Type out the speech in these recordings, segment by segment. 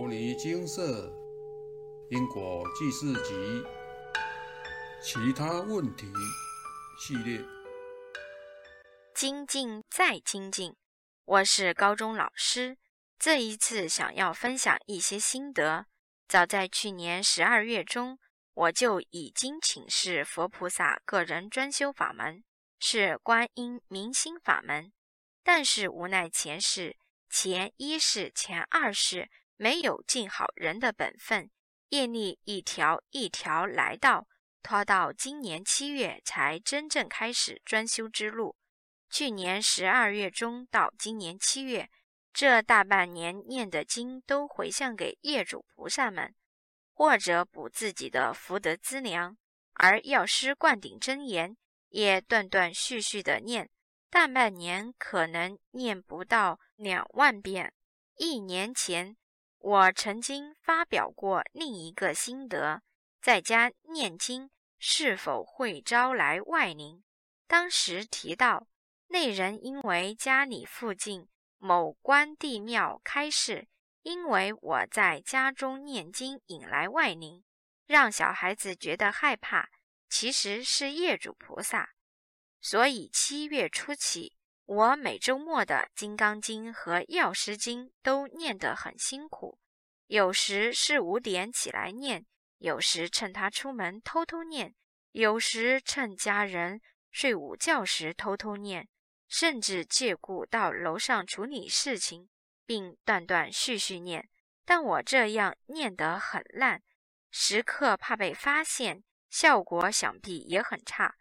摩尼精舍因果记事集其他问题系列，精进再精进。我是高中老师，这一次想要分享一些心得。早在去年十二月中，我就已经请示佛菩萨个人专修法门是观音明心法门，但是无奈前世前一世前二世。没有尽好人的本分，业力一条一条来到，拖到今年七月才真正开始专修之路。去年十二月中到今年七月，这大半年念的经都回向给业主菩萨们，或者补自己的福德资粮。而药师灌顶真言也断断续续的念，大半年可能念不到两万遍。一年前。我曾经发表过另一个心得，在家念经是否会招来外灵？当时提到，那人因为家里附近某关帝庙开示，因为我在家中念经引来外灵，让小孩子觉得害怕，其实是业主菩萨。所以七月初起。我每周末的《金刚经》和《药师经》都念得很辛苦，有时是五点起来念，有时趁他出门偷偷念，有时趁家人睡午觉时偷偷念，甚至借故到楼上处理事情，并断断续续念。但我这样念得很烂，时刻怕被发现，效果想必也很差。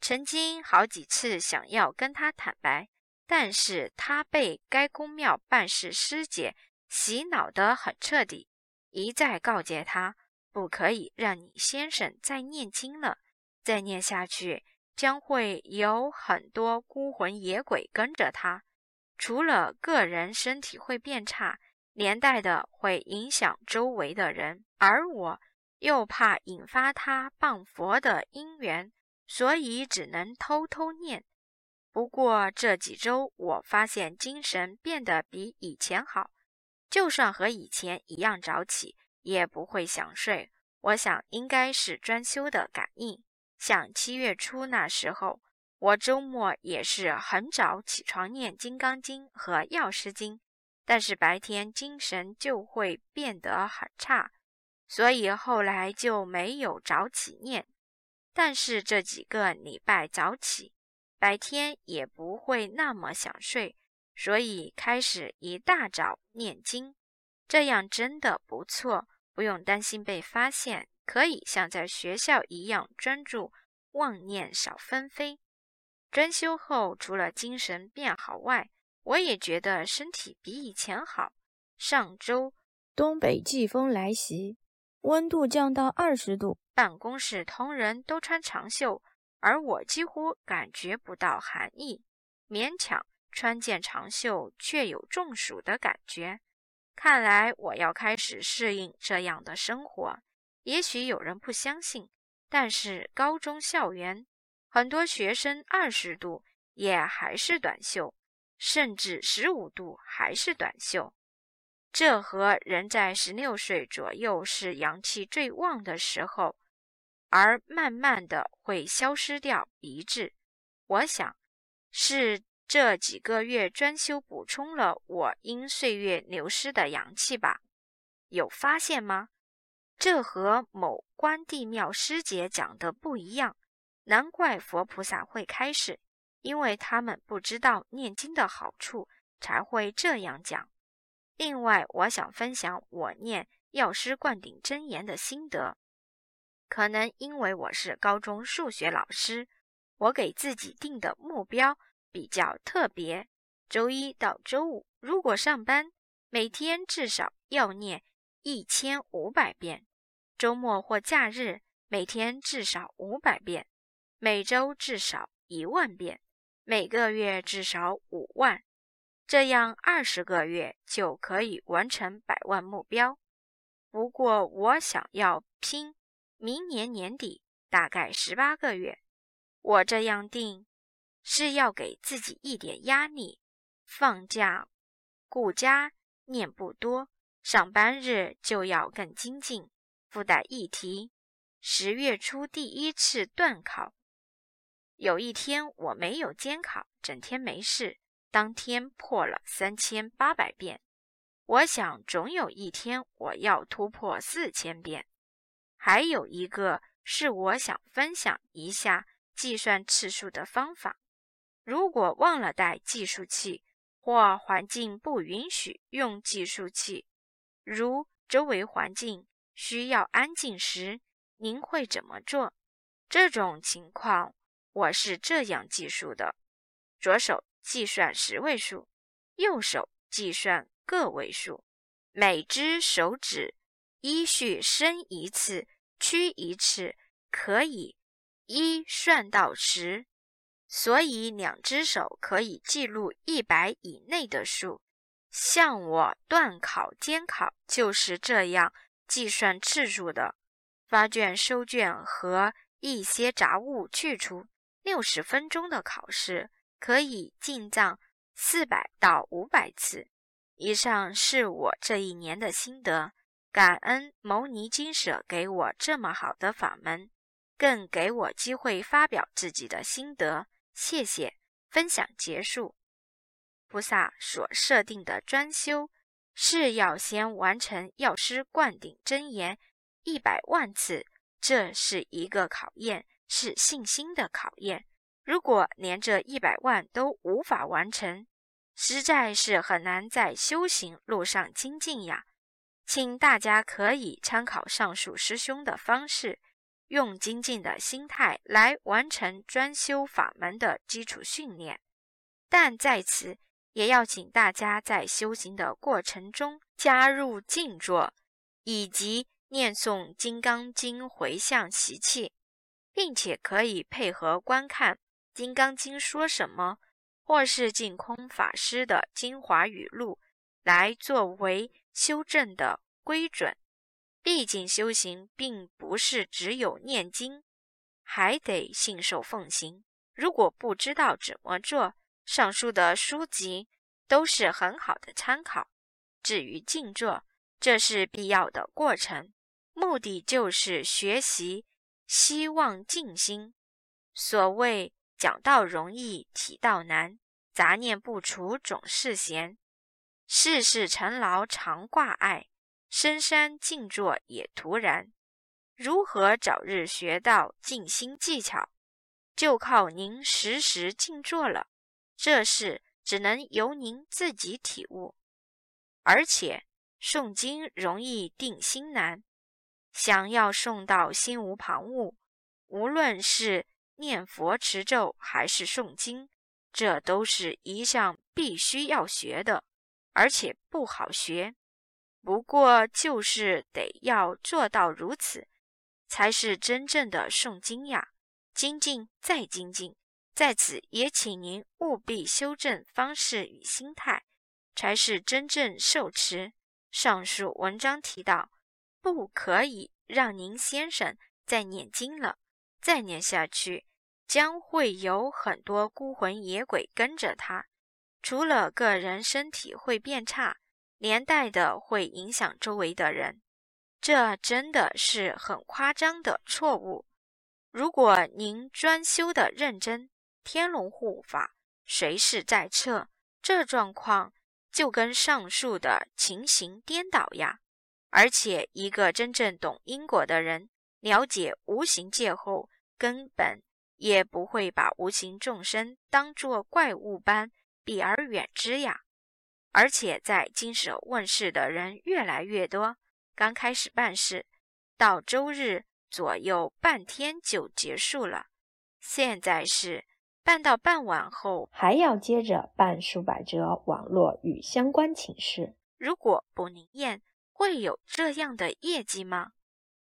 曾经好几次想要跟他坦白。但是他被该公庙办事师姐洗脑得很彻底，一再告诫他不可以让你先生再念经了，再念下去将会有很多孤魂野鬼跟着他，除了个人身体会变差，连带的会影响周围的人，而我又怕引发他谤佛的因缘，所以只能偷偷念。不过这几周，我发现精神变得比以前好，就算和以前一样早起，也不会想睡。我想应该是专修的感应。像七月初那时候，我周末也是很早起床念《金刚经》和《药师经》，但是白天精神就会变得很差，所以后来就没有早起念。但是这几个礼拜早起。白天也不会那么想睡，所以开始一大早念经，这样真的不错，不用担心被发现，可以像在学校一样专注，妄念少纷飞。专修后，除了精神变好外，我也觉得身体比以前好。上周东北季风来袭，温度降到二十度，办公室同仁都穿长袖。而我几乎感觉不到寒意，勉强穿件长袖，却有中暑的感觉。看来我要开始适应这样的生活。也许有人不相信，但是高中校园很多学生二十度也还是短袖，甚至十五度还是短袖。这和人在十六岁左右是阳气最旺的时候。而慢慢的会消失掉一致，我想是这几个月专修补充了我因岁月流失的阳气吧？有发现吗？这和某关帝庙师姐讲的不一样，难怪佛菩萨会开示，因为他们不知道念经的好处，才会这样讲。另外，我想分享我念药师灌顶真言的心得。可能因为我是高中数学老师，我给自己定的目标比较特别。周一到周五如果上班，每天至少要念一千五百遍；周末或假日，每天至少五百遍；每周至少一万遍；每个月至少五万。这样二十个月就可以完成百万目标。不过我想要拼。明年年底大概十八个月，我这样定是要给自己一点压力。放假顾家念不多，上班日就要更精进。附带一提：十月初第一次段考，有一天我没有监考，整天没事，当天破了三千八百遍。我想总有一天我要突破四千遍。还有一个是我想分享一下计算次数的方法。如果忘了带计数器，或环境不允许用计数器，如周围环境需要安静时，您会怎么做？这种情况，我是这样计数的：左手计算十位数，右手计算个位数，每只手指依序伸一次、屈一次，可以一算到十。所以，两只手可以记录一百以内的数。像我段考、监考就是这样计算次数的。发卷、收卷和一些杂物去除，六十分钟的考试可以进账四百到五百次。以上是我这一年的心得，感恩牟尼金舍给我这么好的法门，更给我机会发表自己的心得。谢谢，分享结束。菩萨所设定的专修是要先完成药师灌顶真言一百万次，这是一个考验，是信心的考验。如果连这一百万都无法完成，实在是很难在修行路上精进呀。请大家可以参考上述师兄的方式。用精进的心态来完成专修法门的基础训练，但在此也要请大家在修行的过程中加入静坐，以及念诵《金刚经》回向习气，并且可以配合观看《金刚经》说什么，或是净空法师的精华语录，来作为修正的规准。毕竟修行并不是只有念经，还得信受奉行。如果不知道怎么做，上述的书籍都是很好的参考。至于静坐，这是必要的过程，目的就是学习，希望静心。所谓讲道容易，体道难，杂念不除总是闲，世事尘劳常挂碍。深山静坐也徒然。如何早日学到静心技巧，就靠您时时静坐了。这事只能由您自己体悟。而且诵经容易定心难，想要诵到心无旁骛，无论是念佛持咒还是诵经，这都是一项必须要学的，而且不好学。不过，就是得要做到如此，才是真正的诵经呀！精进再精进，在此也请您务必修正方式与心态，才是真正受持。上述文章提到，不可以让您先生再念经了，再念下去，将会有很多孤魂野鬼跟着他，除了个人身体会变差。连带的会影响周围的人，这真的是很夸张的错误。如果您专修的认真，天龙护法随时在侧，这状况就跟上述的情形颠倒呀。而且，一个真正懂因果的人，了解无形界后，根本也不会把无形众生当作怪物般避而远之呀。而且在经手问世的人越来越多，刚开始办事，到周日左右半天就结束了。现在是办到傍晚后，还要接着办数百则网络与相关请示。如果不灵验，会有这样的业绩吗？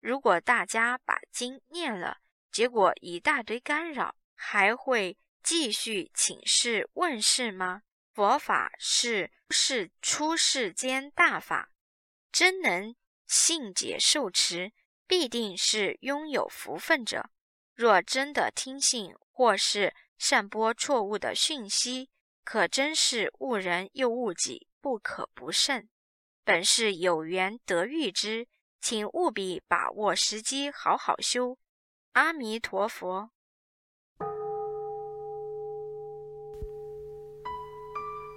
如果大家把经念了，结果一大堆干扰，还会继续请示问世吗？佛法是是出世间大法，真能信解受持，必定是拥有福分者。若真的听信或是散播错误的讯息，可真是误人又误己，不可不慎。本是有缘得遇之，请务必把握时机，好好修。阿弥陀佛。